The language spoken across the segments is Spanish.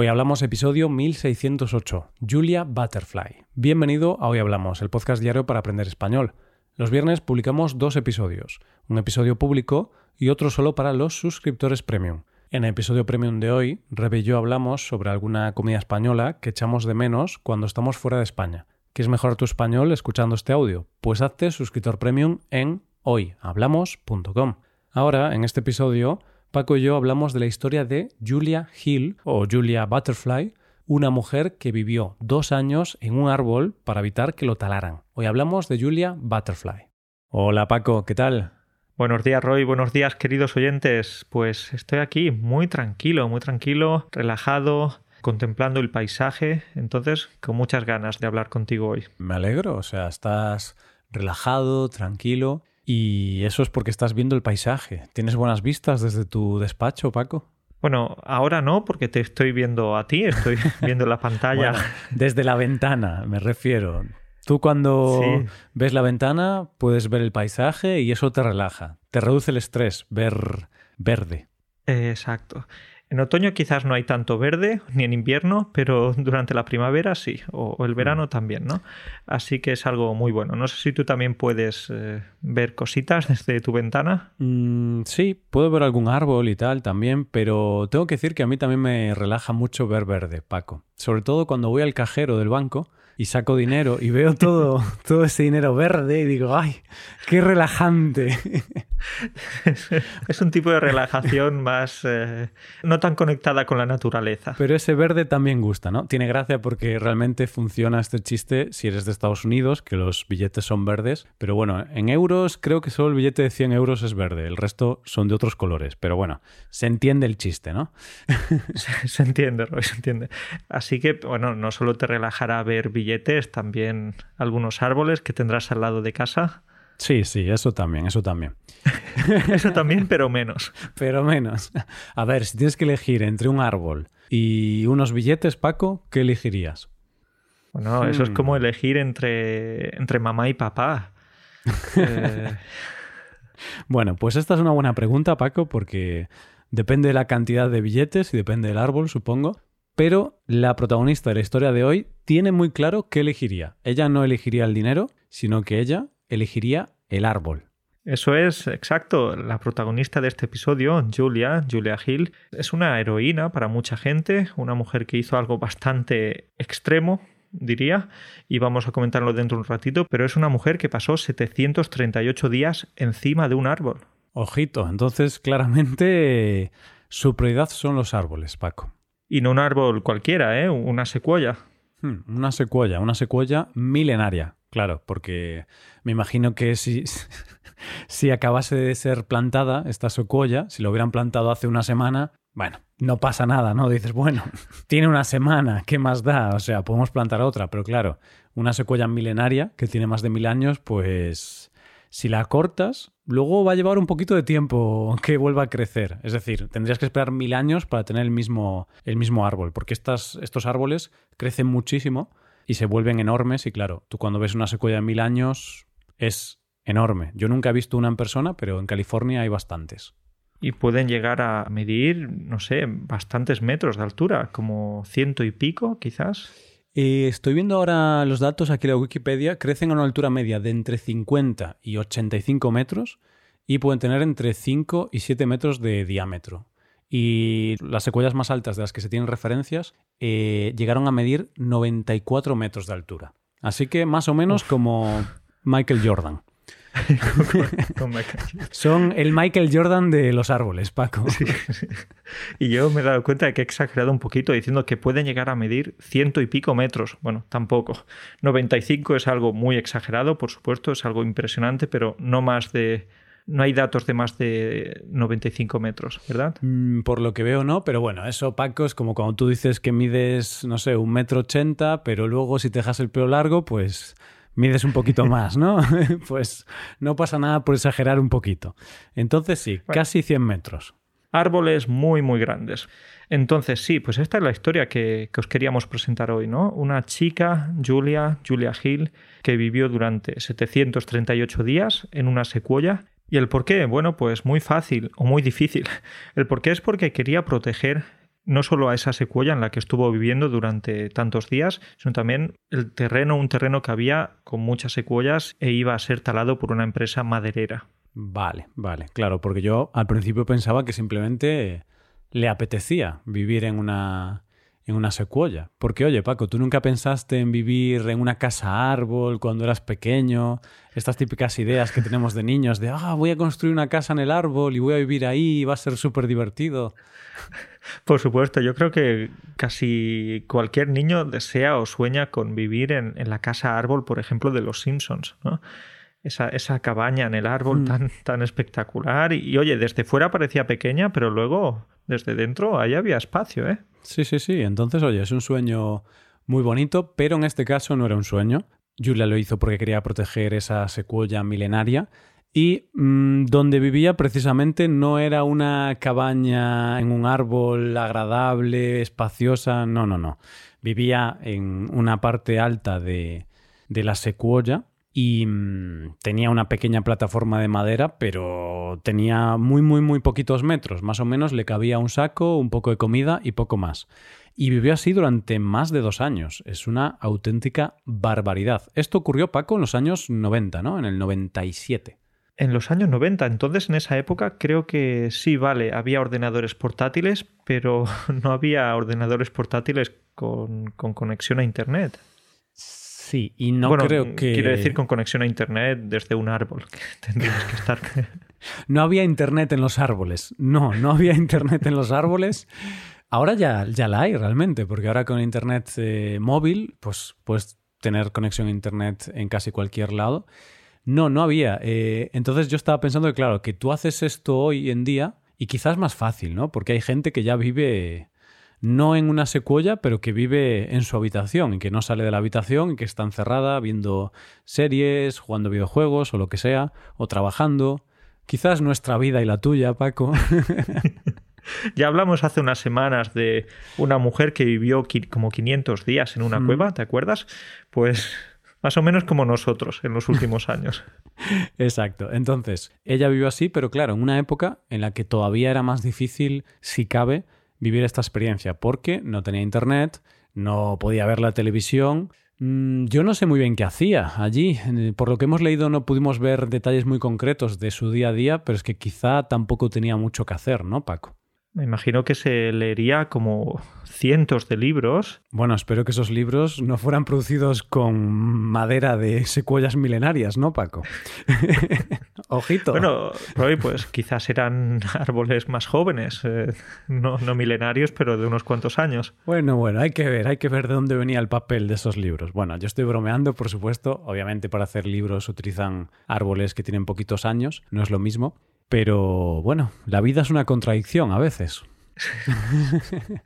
Hoy hablamos episodio 1608, Julia Butterfly. Bienvenido a Hoy Hablamos, el podcast diario para aprender español. Los viernes publicamos dos episodios, un episodio público y otro solo para los suscriptores premium. En el episodio premium de hoy, Rebe y yo hablamos sobre alguna comida española que echamos de menos cuando estamos fuera de España. ¿Quieres mejorar tu español escuchando este audio? Pues hazte suscriptor premium en hoyhablamos.com. Ahora, en este episodio, Paco y yo hablamos de la historia de Julia Hill o Julia Butterfly, una mujer que vivió dos años en un árbol para evitar que lo talaran. Hoy hablamos de Julia Butterfly. Hola Paco, ¿qué tal? Buenos días Roy, buenos días queridos oyentes. Pues estoy aquí muy tranquilo, muy tranquilo, relajado, contemplando el paisaje, entonces con muchas ganas de hablar contigo hoy. Me alegro, o sea, estás relajado, tranquilo y eso es porque estás viendo el paisaje. ¿Tienes buenas vistas desde tu despacho, Paco? Bueno, ahora no, porque te estoy viendo a ti, estoy viendo la pantalla. desde la ventana, me refiero. Tú cuando ves la ventana puedes ver el paisaje y eso te relaja, te reduce el estrés ver verde. Exacto. En otoño quizás no hay tanto verde, ni en invierno, pero durante la primavera sí, o, el verano mm. también, ¿no? Así que es algo muy bueno. No sé si tú también puedes eh, ver cositas desde tu ventana. Mm, sí, puedo ver algún árbol y tal también, pero tengo que decir que a mí también me relaja mucho ver verde, Paco. Sobre todo cuando voy al cajero del banco y saco dinero y veo todo, todo ese dinero verde y digo, ¡ay, qué relajante! Es un tipo de relajación más eh, no tan conectada con la naturaleza. Pero ese verde también gusta, ¿no? Tiene gracia porque realmente funciona este chiste si eres de Estados Unidos, que los billetes son verdes. Pero bueno, en euros creo que solo el billete de 100 euros es verde, el resto son de otros colores. Pero bueno, se entiende el chiste, ¿no? se, se entiende, Roy, se entiende. Así que, bueno, no solo te relajará ver billetes también algunos árboles que tendrás al lado de casa. Sí, sí, eso también, eso también. eso también, pero menos. Pero menos. A ver, si tienes que elegir entre un árbol y unos billetes, Paco, ¿qué elegirías? Bueno, eso es como hmm. elegir entre, entre mamá y papá. Eh, bueno, pues esta es una buena pregunta, Paco, porque depende de la cantidad de billetes y depende del árbol, supongo. Pero la protagonista de la historia de hoy tiene muy claro qué elegiría. Ella no elegiría el dinero, sino que ella elegiría el árbol. Eso es, exacto. La protagonista de este episodio, Julia, Julia Hill, es una heroína para mucha gente, una mujer que hizo algo bastante extremo, diría, y vamos a comentarlo dentro de un ratito, pero es una mujer que pasó 738 días encima de un árbol. Ojito, entonces claramente su prioridad son los árboles, Paco. Y no un árbol cualquiera, ¿eh? Una secuoya. Hmm, una secuoya, una secuoya milenaria, claro, porque me imagino que si, si acabase de ser plantada esta secuoya, si lo hubieran plantado hace una semana, bueno, no pasa nada, ¿no? Dices, bueno, tiene una semana, ¿qué más da? O sea, podemos plantar otra, pero claro, una secuoya milenaria que tiene más de mil años, pues si la cortas, luego va a llevar un poquito de tiempo que vuelva a crecer. Es decir, tendrías que esperar mil años para tener el mismo, el mismo árbol, porque estas, estos árboles crecen muchísimo y se vuelven enormes y claro, tú cuando ves una secuoya de mil años es enorme. Yo nunca he visto una en persona, pero en California hay bastantes. Y pueden llegar a medir, no sé, bastantes metros de altura, como ciento y pico quizás. Eh, estoy viendo ahora los datos aquí en la Wikipedia. Crecen a una altura media de entre 50 y 85 metros y pueden tener entre 5 y 7 metros de diámetro. Y las secuelas más altas de las que se tienen referencias eh, llegaron a medir 94 metros de altura. Así que más o menos como Michael Jordan. Son el Michael Jordan de los árboles, Paco. Y yo me he dado cuenta de que he exagerado un poquito diciendo que pueden llegar a medir ciento y pico metros. Bueno, tampoco. 95 es algo muy exagerado, por supuesto, es algo impresionante, pero no más de no hay datos de más de 95 metros, ¿verdad? Mm, por lo que veo, no, pero bueno, eso, Paco, es como cuando tú dices que mides, no sé, un metro ochenta, pero luego si te dejas el pelo largo, pues mides un poquito más, ¿no? pues no pasa nada por exagerar un poquito. Entonces sí, casi 100 metros. Árboles muy, muy grandes. Entonces sí, pues esta es la historia que, que, os queríamos presentar hoy, ¿no? Una chica, Julia, Julia Hill, que vivió durante 738 días en una secuoya. ¿Y el por qué? Bueno, pues muy fácil o muy difícil. El por qué es porque quería proteger no solo a esa secuoya en la que estuvo viviendo durante tantos días, sino también el terreno, un terreno que había con muchas secuoyas e iba a ser talado por una empresa maderera. Vale, vale, claro, porque yo al principio pensaba que simplemente le apetecía vivir en una en una secuoya. Porque, oye, Paco, ¿tú nunca pensaste en vivir en una casa árbol cuando eras pequeño? Estas típicas ideas que tenemos de niños de, ah, voy a construir una casa en el árbol y voy a vivir ahí y va a ser súper divertido. Por supuesto, yo creo que casi cualquier niño desea o sueña con vivir en, la casa árbol, por ejemplo, de los Simpsons, ¿no? Esa, esa, cabaña en el árbol mm. tan, tan espectacular. Y, y, oye, desde fuera parecía pequeña, pero luego desde dentro ahí había espacio, ¿eh? Sí, sí, sí. Entonces, oye, es un sueño muy bonito, pero en este caso no era un sueño. Julia lo hizo porque quería proteger esa secuoya milenaria y mm, donde vivía precisamente no era una cabaña en un árbol agradable, espaciosa, no, no, no. Vivía en una parte alta de, de la secuoya y mm, tenía una pequeña plataforma de madera, pero tenía muy, muy, muy poquitos metros. Más o menos le cabía un saco, un poco de comida y poco más. Y vivió así durante más de dos años. Es una auténtica barbaridad. Esto ocurrió, Paco, en los años 90, ¿no? En el 97. En los años 90, entonces en esa época creo que sí, vale, había ordenadores portátiles, pero no había ordenadores portátiles con, con conexión a Internet. Sí, y no creo que. Quiero decir con conexión a internet desde un árbol. Que tendrías que estar. no había internet en los árboles. No, no había internet en los árboles. Ahora ya, ya la hay realmente, porque ahora con internet eh, móvil, pues puedes tener conexión a internet en casi cualquier lado. No, no había. Eh, entonces yo estaba pensando que, claro, que tú haces esto hoy en día y quizás más fácil, ¿no? Porque hay gente que ya vive no en una secuoya, pero que vive en su habitación y que no sale de la habitación y que está encerrada viendo series, jugando videojuegos o lo que sea, o trabajando. Quizás nuestra vida y la tuya, Paco. ya hablamos hace unas semanas de una mujer que vivió como 500 días en una cueva, ¿te acuerdas? Pues más o menos como nosotros en los últimos años. Exacto. Entonces, ella vivió así, pero claro, en una época en la que todavía era más difícil, si cabe, vivir esta experiencia, porque no tenía internet, no podía ver la televisión. Mm, yo no sé muy bien qué hacía allí. Por lo que hemos leído no pudimos ver detalles muy concretos de su día a día, pero es que quizá tampoco tenía mucho que hacer, ¿no, Paco? Me imagino que se leería como cientos de libros. Bueno, espero que esos libros no fueran producidos con madera de secuoyas milenarias, ¿no, Paco? Ojito. Bueno, pues quizás eran árboles más jóvenes, eh, no, no milenarios, pero de unos cuantos años. Bueno, bueno, hay que ver, hay que ver de dónde venía el papel de esos libros. Bueno, yo estoy bromeando, por supuesto. Obviamente para hacer libros utilizan árboles que tienen poquitos años, no es lo mismo. Pero bueno, la vida es una contradicción a veces.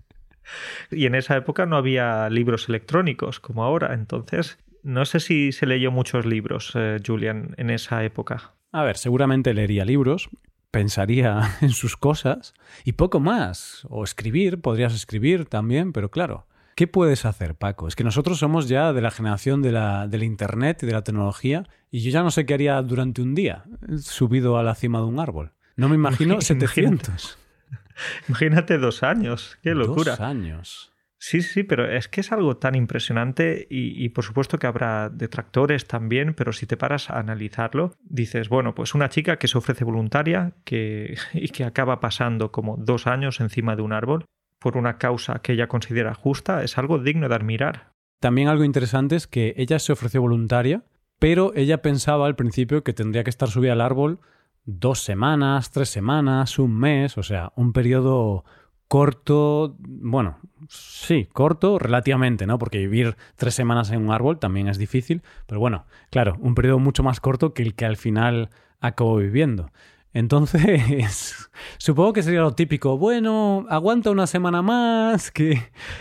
y en esa época no había libros electrónicos como ahora, entonces no sé si se leyó muchos libros, eh, Julian, en esa época. A ver, seguramente leería libros, pensaría en sus cosas y poco más. O escribir, podrías escribir también, pero claro, ¿Qué puedes hacer, Paco? Es que nosotros somos ya de la generación de la, del Internet y de la tecnología y yo ya no sé qué haría durante un día subido a la cima de un árbol. No me imagino 700. Imagínate dos años, qué locura. Dos años. Sí, sí, pero es que es algo tan impresionante y, y, por supuesto que habrá detractores también, pero si te paras a analizarlo, dices, bueno, pues una chica que se ofrece voluntaria que, y que acaba pasando como dos años encima de un árbol por una causa que ella considera justa es algo digno de admirar. También algo interesante es que ella se ofreció voluntaria, pero ella pensaba al principio que tendría que estar subida al árbol dos semanas, tres semanas, un mes, o sea, un periodo corto, bueno, sí, corto relativamente, ¿no? Porque vivir tres semanas en un árbol también es difícil, pero bueno, claro, un periodo mucho más corto que el que al final acabó viviendo. Entonces, supongo que sería lo típico, bueno, aguanta una semana más, que,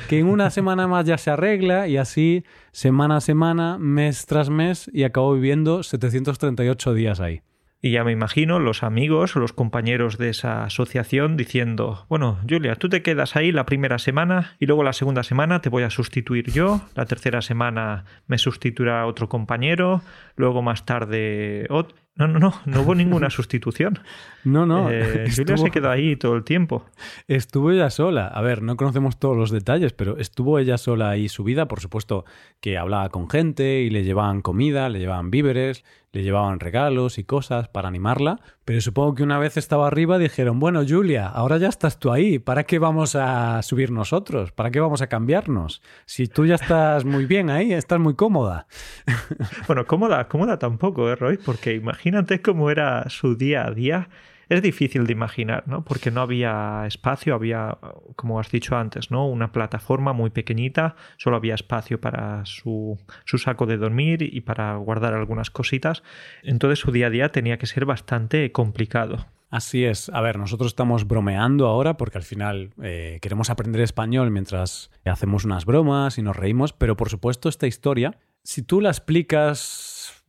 en una semana más ya se arregla y así semana a semana, mes tras mes y acabo viviendo 738 días ahí. Y ya me imagino los amigos o los compañeros de esa asociación diciendo, bueno, Julia, tú te quedas ahí la primera semana y luego la segunda semana te voy a sustituir yo, la tercera semana me sustituirá otro compañero, luego más tarde otro No, no, no, no hubo ninguna sustitución. No, no. Eh, Julia se quedó ahí todo el tiempo. Estuvo ella sola. A ver, no conocemos todos los detalles, pero estuvo ella sola ahí subida. Por supuesto que hablaba con gente y le llevaban comida, le llevaban víveres, le llevaban regalos y cosas para animarla. Pero supongo que una vez estaba arriba dijeron, bueno, Julia, ahora ya estás tú ahí. ¿Para qué vamos a subir nosotros? ¿Para qué vamos a cambiarnos? Si tú ya estás muy bien ahí, estás muy cómoda. Bueno, cómoda, cómoda tampoco, ¿eh, Roy? Porque imagínate cómo era su día a día es difícil de imaginar, ¿no? Porque no había espacio, había, como has dicho antes, ¿no? Una plataforma muy pequeñita, solo había espacio para su, su saco de dormir y para guardar algunas cositas. Entonces su día a día tenía que ser bastante complicado. Así es. A ver, nosotros estamos bromeando ahora porque al final eh, queremos aprender español mientras hacemos unas bromas y nos reímos, pero por supuesto esta historia, si tú la explicas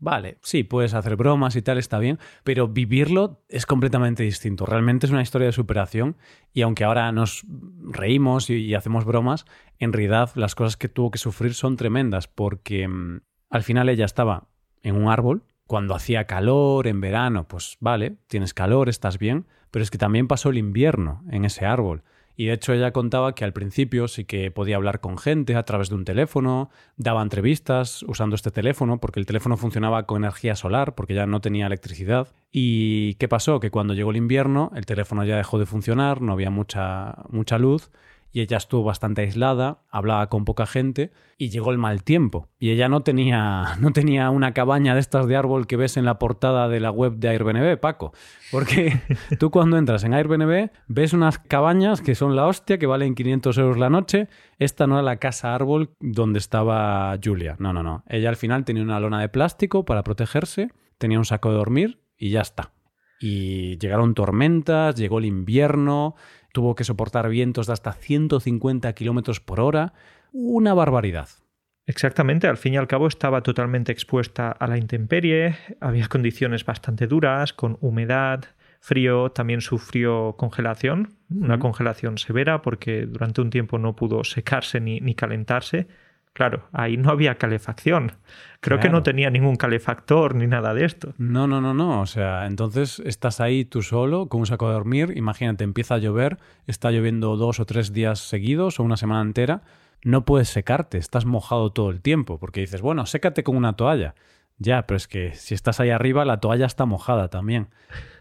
Vale, sí, puedes hacer bromas y tal, está bien, pero vivirlo es completamente distinto. Realmente es una historia de superación y aunque ahora nos reímos y, hacemos bromas, en realidad las cosas que tuvo que sufrir son tremendas porque mm, al final ella estaba en un árbol, cuando hacía calor en verano, pues vale, tienes calor, estás bien, pero es que también pasó el invierno en ese árbol. Y de hecho ella contaba que al principio sí que podía hablar con gente a través de un teléfono, daba entrevistas usando este teléfono porque el teléfono funcionaba con energía solar porque ya no tenía electricidad. ¿Y qué pasó? Que cuando llegó el invierno el teléfono ya dejó de funcionar, no había mucha, mucha luz y ella estuvo bastante aislada, hablaba con poca gente y llegó el mal tiempo. Y ella no tenía, no tenía una cabaña de estas de árbol que ves en la portada de la web de Airbnb, Paco. Porque tú cuando entras en Airbnb ves unas cabañas que son la hostia, que valen 500 euros la noche. Esta no era la casa árbol donde estaba Julia. No, no, no. Ella al final tenía una lona de plástico para protegerse, tenía un saco de dormir y ya está. Y llegaron tormentas, llegó el invierno, tuvo que soportar vientos de hasta 150 kilómetros por hora. Una barbaridad. Exactamente, al fin y al cabo estaba totalmente expuesta a la intemperie, había condiciones bastante duras, con humedad, frío, también sufrió congelación, una congelación severa porque durante un tiempo no pudo secarse ni, ni calentarse Claro, ahí no había calefacción. Creo que no tenía ningún calefactor ni nada de esto. No, no, no, no. O sea, entonces estás ahí tú solo con un saco de dormir. Imagínate, empieza a llover, está lloviendo dos o tres días seguidos o una semana entera. No puedes secarte, estás mojado todo el tiempo porque dices, bueno, sécate con una toalla. Ya, pero es que si estás ahí arriba, la toalla está mojada también.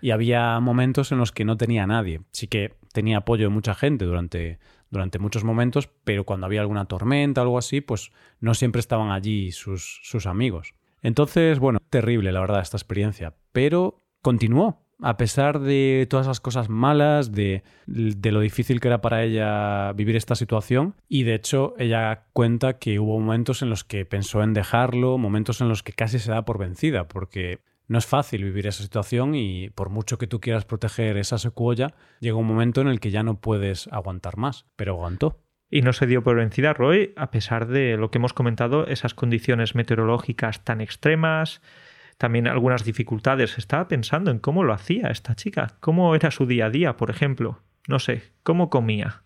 Y había momentos en los que no tenía nadie. Sí que tenía apoyo de mucha gente durante, durante muchos momentos, pero cuando había alguna tormenta o algo así, pues no siempre estaban allí sus, sus amigos. Entonces, bueno, terrible la verdad esta experiencia, pero continuó. A pesar de todas las cosas malas, de, de, lo difícil que era para ella vivir esta situación, y de hecho ella cuenta que hubo momentos en los que pensó en dejarlo, momentos en los que casi se da por vencida, porque no es fácil vivir esa situación y por mucho que tú quieras proteger esa secuoya, llega un momento en el que ya no puedes aguantar más, pero aguantó. Y no se dio por vencida Roy, a pesar de lo que hemos comentado, esas condiciones meteorológicas tan extremas, también algunas dificultades. Estaba pensando en cómo lo hacía esta chica, cómo era su día a día, por ejemplo. No sé, cómo comía,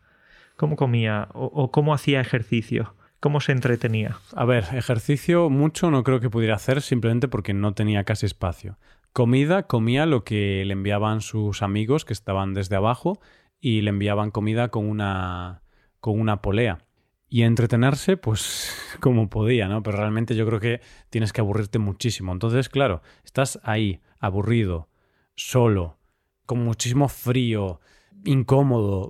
cómo comía o, o cómo hacía ejercicio. ¿Cómo se entretenía? A ver, ejercicio mucho no creo que pudiera hacer simplemente porque no tenía casi espacio. Comida, comía lo que le enviaban sus amigos que estaban desde abajo y le enviaban comida con una, con una polea. Y entretenerse, pues como podía, ¿no? Pero realmente yo creo que tienes que aburrirte muchísimo. Entonces, claro, estás ahí, aburrido, solo, con muchísimo frío, incómodo.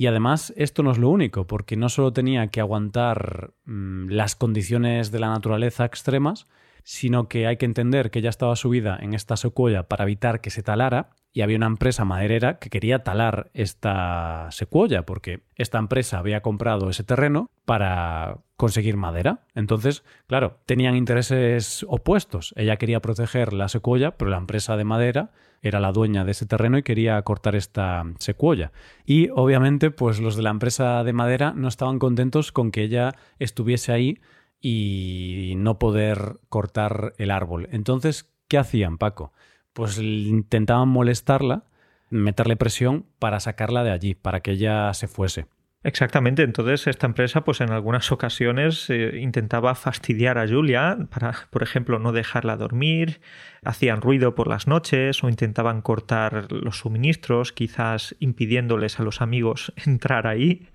Y además esto no es lo único, porque no solo tenía que aguantar mm, las condiciones de la naturaleza extremas, sino que hay que entender que ella estaba subida en esta secuoya para evitar que se talara y había una empresa maderera que quería talar esta secuoya porque esta empresa había comprado ese terreno para conseguir madera. Entonces, claro, tenían intereses opuestos. Ella quería proteger la secuoya, pero la empresa de madera era la dueña de ese terreno y quería cortar esta secuoya. Y obviamente, pues los de la empresa de madera no estaban contentos con que ella estuviese ahí y no poder cortar el árbol. Entonces, ¿qué hacían, Paco? Pues intentaban molestarla, meterle presión para sacarla de allí, para que ella se fuese. Exactamente, entonces esta empresa pues en algunas ocasiones eh, intentaba fastidiar a Julia para, por ejemplo, no dejarla dormir, hacían ruido por las noches o intentaban cortar los suministros, quizás impidiéndoles a los amigos entrar ahí.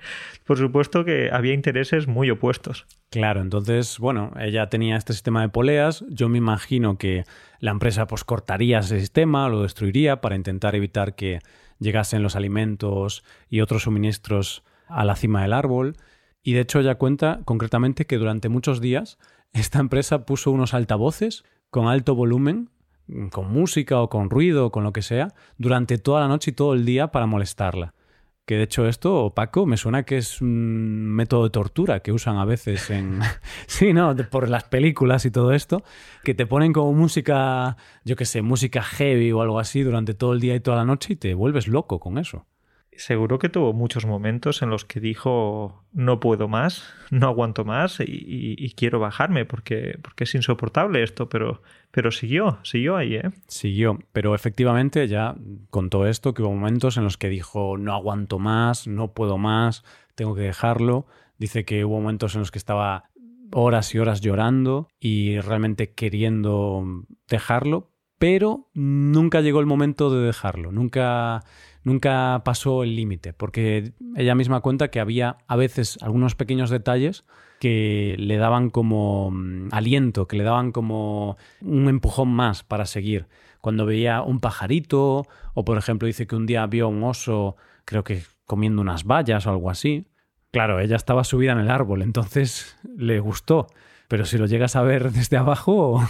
Por supuesto que había intereses muy opuestos. Claro, entonces, bueno, ella tenía este sistema de poleas, yo me imagino que la empresa pues cortaría ese sistema, lo destruiría para intentar evitar que llegasen los alimentos y otros suministros a la cima del árbol. Y de hecho ella cuenta concretamente que durante muchos días esta empresa puso unos altavoces con alto volumen, con música o con ruido o con lo que sea, durante toda la noche y todo el día para molestarla. Que de hecho esto, Paco, me suena que es un método de tortura que usan a veces en... sí, ¿no? Por las películas y todo esto, que te ponen como música, yo qué sé, música heavy o algo así durante todo el día y toda la noche y te vuelves loco con eso seguro que tuvo muchos momentos en los que dijo no puedo más, no aguanto más y, quiero bajarme porque, porque es insoportable esto, pero, pero siguió, siguió ahí, ¿eh? Siguió, pero efectivamente ya contó esto, que hubo momentos en los que dijo no aguanto más, no puedo más, tengo que dejarlo. Dice que hubo momentos en los que estaba horas y horas llorando y realmente queriendo dejarlo, pero nunca llegó el momento de dejarlo, nunca nunca pasó el límite, porque ella misma cuenta que había a veces algunos pequeños detalles que le daban como mm, aliento, que le daban como un empujón más para seguir. Cuando veía un pajarito, o por ejemplo dice que un día vio un oso, creo que comiendo unas bayas o algo así. Claro, ella estaba subida en el árbol, entonces le gustó pero si lo llegas a ver desde abajo,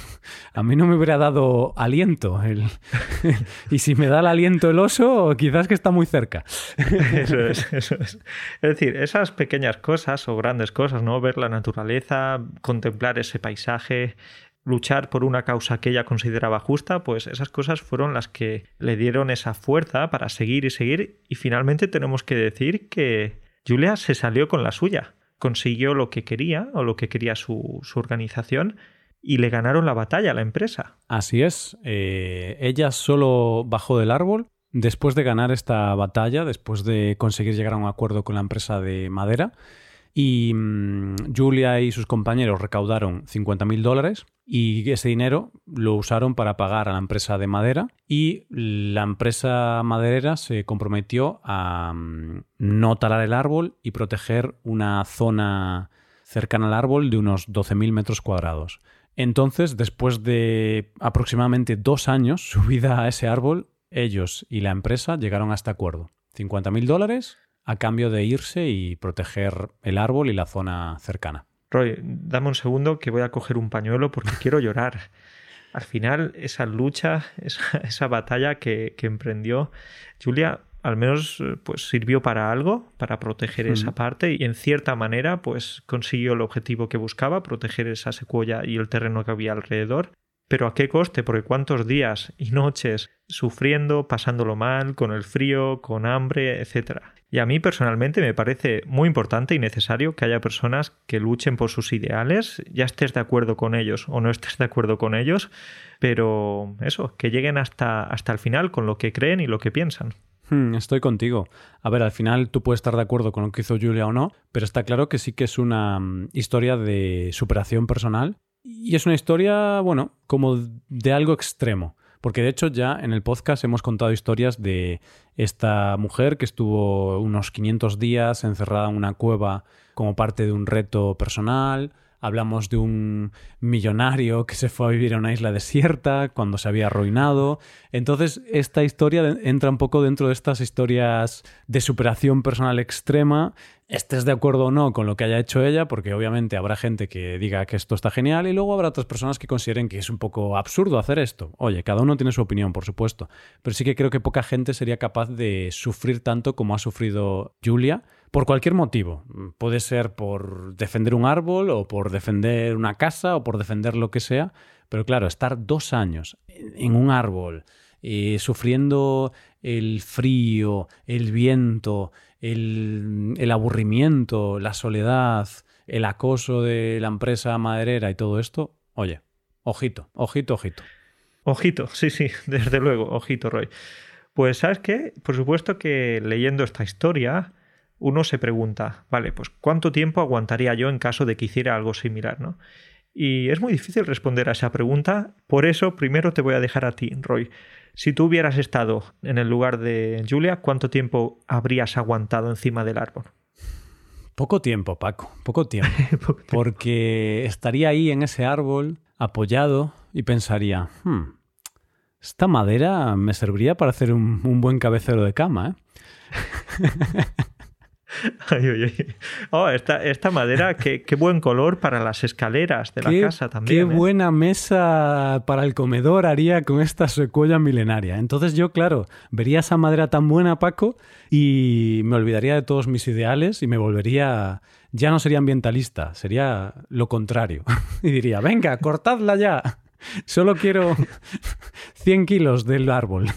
a mí no me hubiera dado aliento. y si me da el aliento el oso, quizás que está muy cerca. Eso es, eso es. Es decir, esas pequeñas cosas o grandes cosas, ¿no? Ver la naturaleza, contemplar ese paisaje, luchar por una causa que ella consideraba justa, pues esas cosas fueron las que le dieron esa fuerza para seguir y seguir. Y finalmente tenemos que decir que Julia se salió con la suya consiguió lo que quería o lo que quería su, organización y le ganaron la batalla a la empresa. Así es. Eh, ella solo bajó del árbol después de ganar esta batalla, después de conseguir llegar a un acuerdo con la empresa de madera. Y mm, Julia y sus compañeros recaudaron 50.000 dólares y ese dinero lo usaron para pagar a la empresa de madera y la empresa maderera se comprometió a mm, no talar el árbol y proteger una zona cercana al árbol de unos 12.000 metros cuadrados. Entonces, después de aproximadamente dos años subida a ese árbol, ellos y la empresa llegaron a este acuerdo. 50.000 dólares a cambio de irse y proteger el árbol y la zona cercana. Roy, dame un segundo que voy a coger un pañuelo porque quiero llorar. Al final, esa lucha, esa, batalla que, emprendió Julia, al menos pues sirvió para algo, para proteger esa parte y en cierta manera pues consiguió el objetivo que buscaba, proteger esa secuoya y el terreno que había alrededor. Pero ¿a qué coste? Porque cuántos días y noches sufriendo, pasándolo mal, con el frío, con hambre, etc. Y a mí personalmente me parece muy importante y necesario que haya personas que luchen por sus ideales, ya estés de acuerdo con ellos o no estés de acuerdo con ellos, pero eso, que lleguen hasta, hasta el final con lo que creen y lo que piensan. Hmm, estoy contigo. A ver, al final tú puedes estar de acuerdo con lo que hizo Julia o no, pero está claro que sí que es una mm, historia de superación personal y es una historia, bueno, como de algo extremo. Porque de hecho ya en el podcast hemos contado historias de esta mujer que estuvo unos 500 días encerrada en una cueva como parte de un reto personal. Hablamos de un millonario que se fue a vivir a una isla desierta cuando se había arruinado. Entonces, esta historia entra un poco dentro de estas historias de superación personal extrema estés de acuerdo o no con lo que haya hecho ella, porque obviamente habrá gente que diga que esto está genial y luego habrá otras personas que consideren que es un poco absurdo hacer esto. Oye, cada uno tiene su opinión, por supuesto, pero sí que creo que poca gente sería capaz de sufrir tanto como ha sufrido Julia por cualquier motivo. Puede ser por defender un árbol o por defender una casa o por defender lo que sea, pero claro, estar dos años en un árbol, eh, sufriendo el frío, el viento, el, aburrimiento, la soledad, el acoso de la empresa maderera y todo esto, oye, ojito, ojito, ojito. Ojito, sí, sí, desde luego, ojito, Roy. Pues sabes qué, por supuesto que leyendo esta historia uno se pregunta, vale, pues ¿cuánto tiempo aguantaría yo en caso de que hiciera algo similar, ¿no? Y es muy difícil responder a esa pregunta, por eso primero te voy a dejar a ti, Roy. Si tú hubieras estado en el lugar de Julia, ¿cuánto tiempo habrías aguantado encima del árbol? Poco tiempo, Paco, poco tiempo. Porque estaría ahí en ese árbol, apoyado, y pensaría, hmm, esta madera me serviría para hacer un, un buen cabecero de cama, ¿eh? Oh, esta, madera, qué, buen color para las escaleras de la casa también. Qué ¿eh? buena mesa para el comedor haría con esta secuoya milenaria. Entonces yo, claro, vería esa madera tan buena, Paco, y me olvidaría de todos mis ideales y me volvería... Ya no sería ambientalista, sería lo contrario. y diría, venga, cortadla ya. Solo quiero 100 kilos del árbol.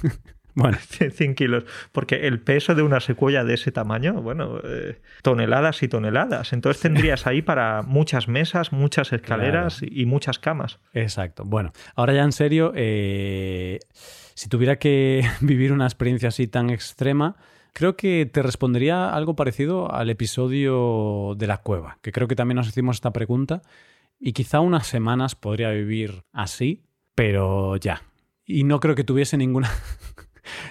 Bueno, 100 kilos. Porque el peso de una secuoya de ese tamaño, bueno, eh, toneladas y toneladas. Entonces tendrías ahí para muchas mesas, muchas escaleras y muchas camas. Exacto. Bueno, ahora ya en serio, eh, si tuviera que vivir una experiencia así tan extrema, creo que te respondería algo parecido al episodio de la cueva, que creo que también nos hicimos esta pregunta. Y quizá unas semanas podría vivir así, pero ya. Y no creo que tuviese ninguna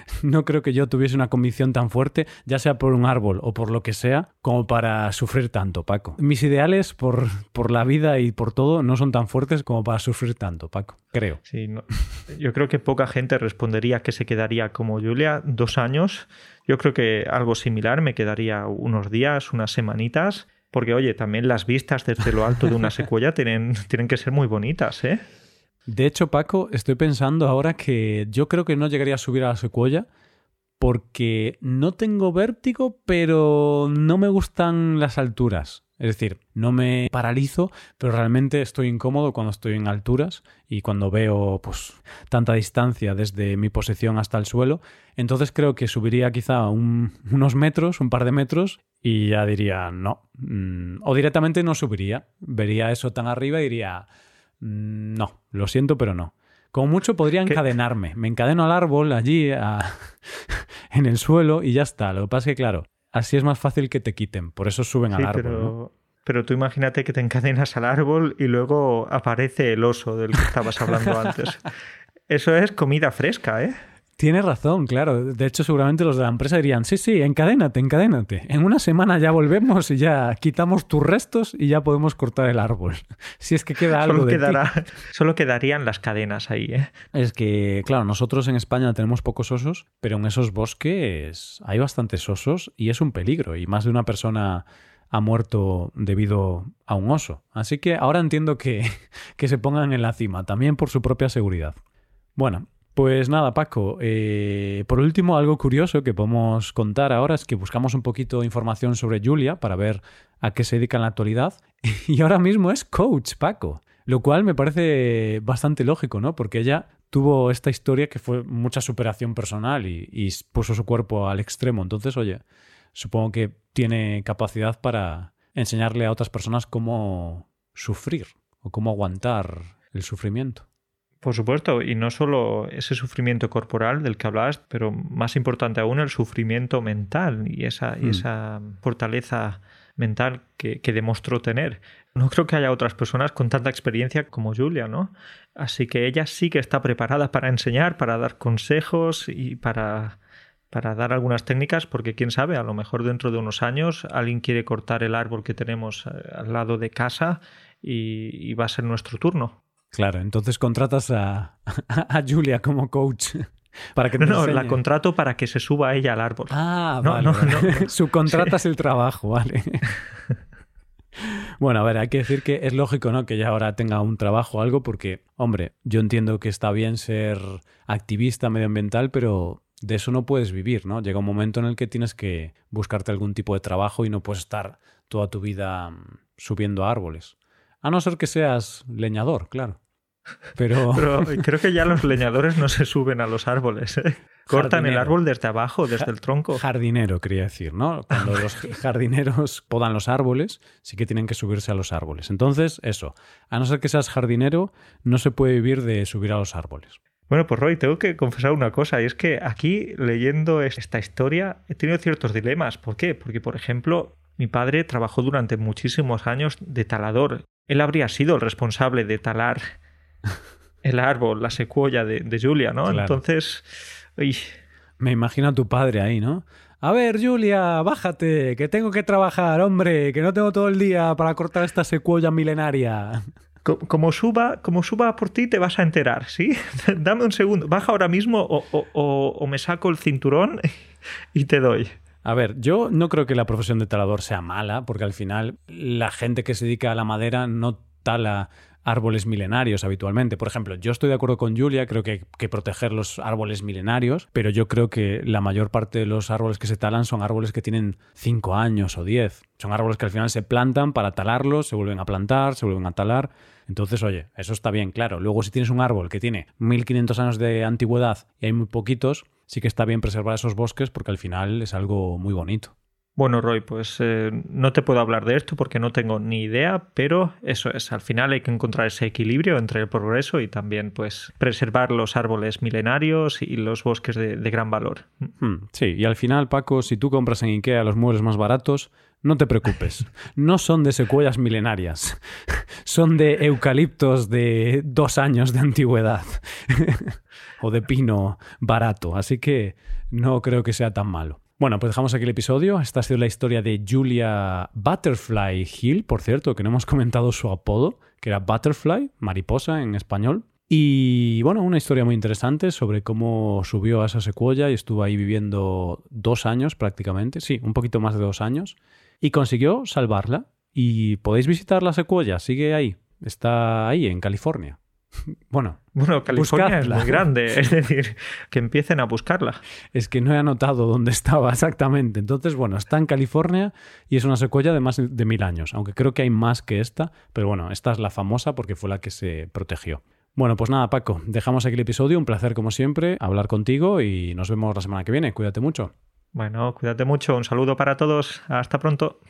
no creo que yo tuviese una convicción tan fuerte, ya sea por un árbol o por lo que sea, como para sufrir tanto, Paco. Mis ideales por, por la vida y por todo no son tan fuertes como para sufrir tanto, Paco. Creo. Sí, yo creo que poca gente respondería que se quedaría como Julia dos años. Yo creo que algo similar me quedaría unos días, unas semanitas. Porque, oye, también las vistas desde lo alto de una secuoya tienen, tienen que ser muy bonitas, ¿eh? De hecho, Paco, estoy pensando ahora que yo creo que no llegaría a subir a la secuoya porque no tengo vértigo, pero no me gustan las alturas. Es decir, no me paralizo, pero realmente estoy incómodo cuando estoy en alturas y cuando veo pues tanta distancia desde mi posición hasta el suelo. Entonces creo que subiría quizá unos metros, un par de metros, y ya diría no. Mm, o directamente no subiría. Vería eso tan arriba y diría no, lo siento, pero no. Como mucho podría encadenarme. Me encadeno al árbol allí, en el suelo y ya está. Lo que pasa es que, claro, así es más fácil que te quiten. Por eso suben al árbol. Pero... Pero tú imagínate que te encadenas al árbol y luego aparece el oso del que estabas hablando antes. Eso es comida fresca, ¿eh? Tienes razón, claro. De hecho, seguramente los de la empresa dirían, sí, sí, encadénate, encadénate. En una semana ya volvemos y ya quitamos tus restos y ya podemos cortar el árbol. Si es que queda algo solo de Solo quedarían las cadenas ahí, ¿eh? Es que, claro, nosotros en España tenemos pocos osos, pero en esos bosques hay bastantes osos y es un peligro. Y más de una persona ha muerto debido a un oso. Así que ahora entiendo que, que se pongan en la cima, también por su propia seguridad. Bueno, pues nada, Paco. Eh, por último, algo curioso que podemos contar ahora es que buscamos un poquito de información sobre Julia para ver a qué se dedica en la actualidad. Y ahora mismo es coach, Paco. Lo cual me parece bastante lógico, ¿no? Porque ella tuvo esta historia que fue mucha superación personal y, y puso su cuerpo al extremo. Entonces, oye, supongo que tiene capacidad para enseñarle a otras personas cómo sufrir o cómo aguantar el sufrimiento. Por supuesto, y no solo ese sufrimiento corporal del que hablabas, pero más importante aún el sufrimiento mental y esa, y hmm. esa fortaleza mental que, que, demostró tener. No creo que haya otras personas con tanta experiencia como Julia, ¿no? Así que ella sí que está preparada para enseñar, para dar consejos y para, para dar algunas técnicas, porque quién sabe, a lo mejor dentro de unos años alguien quiere cortar el árbol que tenemos eh, al lado de casa y va a ser nuestro turno. Claro, entonces contratas a, a Julia como coach. Para que no, no, la contrato para que se suba ella al árbol. Ah, no, vale. No, no, Subcontratas el trabajo, vale. Bueno, a ver, hay que decir que es lógico, ¿no? Que ella ahora tenga un trabajo o algo, porque, hombre, yo entiendo que está bien ser activista medioambiental, pero de eso no puedes vivir, ¿no? Llega un momento en el que tienes que buscarte algún tipo de trabajo y no puedes estar toda tu vida mm, subiendo árboles. A no ser que seas leñador, claro. Pero... creo que ya los leñadores no se suben a los árboles. ¿eh? Cortan el árbol desde abajo, desde el tronco. Jardinero, quería decir, ¿no? Cuando los jardineros podan los árboles, sí que tienen que subirse a los árboles. Entonces, eso, a no ser que seas jardinero, no se puede vivir de subir a los árboles. Bueno, pues Roy, tengo que confesar una cosa, y es que aquí leyendo esta historia he tenido ciertos dilemas. ¿Por qué? Porque, por ejemplo, mi padre trabajó durante muchísimos años de talador. Él habría sido el responsable de talar el árbol, la secuoya de, Julia, ¿no? Entonces, me imagino a tu padre ahí, ¿no? A ver, Julia, bájate, que tengo que trabajar, hombre, que no tengo todo el día para cortar esta secuoya milenaria. Como suba, como suba por ti te vas a enterar, ¿sí? Dame un segundo, baja ahora mismo o, o me saco el cinturón y te doy. A ver, yo no creo que la profesión de talador sea mala, porque al final la gente que se dedica a la madera no tala árboles milenarios habitualmente. Por ejemplo, yo estoy de acuerdo con Julia, creo que hay que proteger los árboles milenarios, pero yo creo que la mayor parte de los árboles que se talan son árboles que tienen 5 años o 10. Son árboles que al final se plantan para talarlos, se vuelven a plantar, se vuelven a talar. Entonces, oye, eso está bien, claro. Luego, si tienes un árbol que tiene 1500 años de antigüedad y hay muy poquitos, sí que está bien preservar esos bosques porque al final es algo muy bonito. Bueno, Roy, pues eh, no te puedo hablar de esto porque no tengo ni idea, pero eso es, al final hay que encontrar ese equilibrio entre el progreso y también pues preservar los árboles milenarios y los bosques de, gran valor. Hmm, sí, y al final, Paco, si tú compras en Ikea los muebles más baratos, no te preocupes, no son de secuelas milenarias, son de eucaliptos de dos años de antigüedad o de pino barato, así que no creo que sea tan malo. Bueno, pues dejamos aquí el episodio. Esta ha sido la historia de Julia Butterfly Hill, por cierto, que no hemos comentado su apodo, que era Butterfly, mariposa en español. Y bueno, una historia muy interesante sobre cómo subió a esa secuoya y estuvo ahí viviendo dos años prácticamente, sí, un poquito más de dos años, y consiguió salvarla. Y podéis visitar la secuoya, sigue ahí, está ahí en California. Bueno, bueno, California es muy grande, es decir, que empiecen a buscarla. Es que no he anotado dónde estaba exactamente. Entonces, bueno, está en California y es una secuoya de más de mil años, aunque creo que hay más que esta, pero bueno, esta es la famosa porque fue la que se protegió. Bueno, pues nada, Paco, dejamos aquí el episodio. Un placer, como siempre, hablar contigo y nos vemos la semana que viene. Cuídate mucho. Bueno, cuídate mucho. Un saludo para todos. Hasta pronto.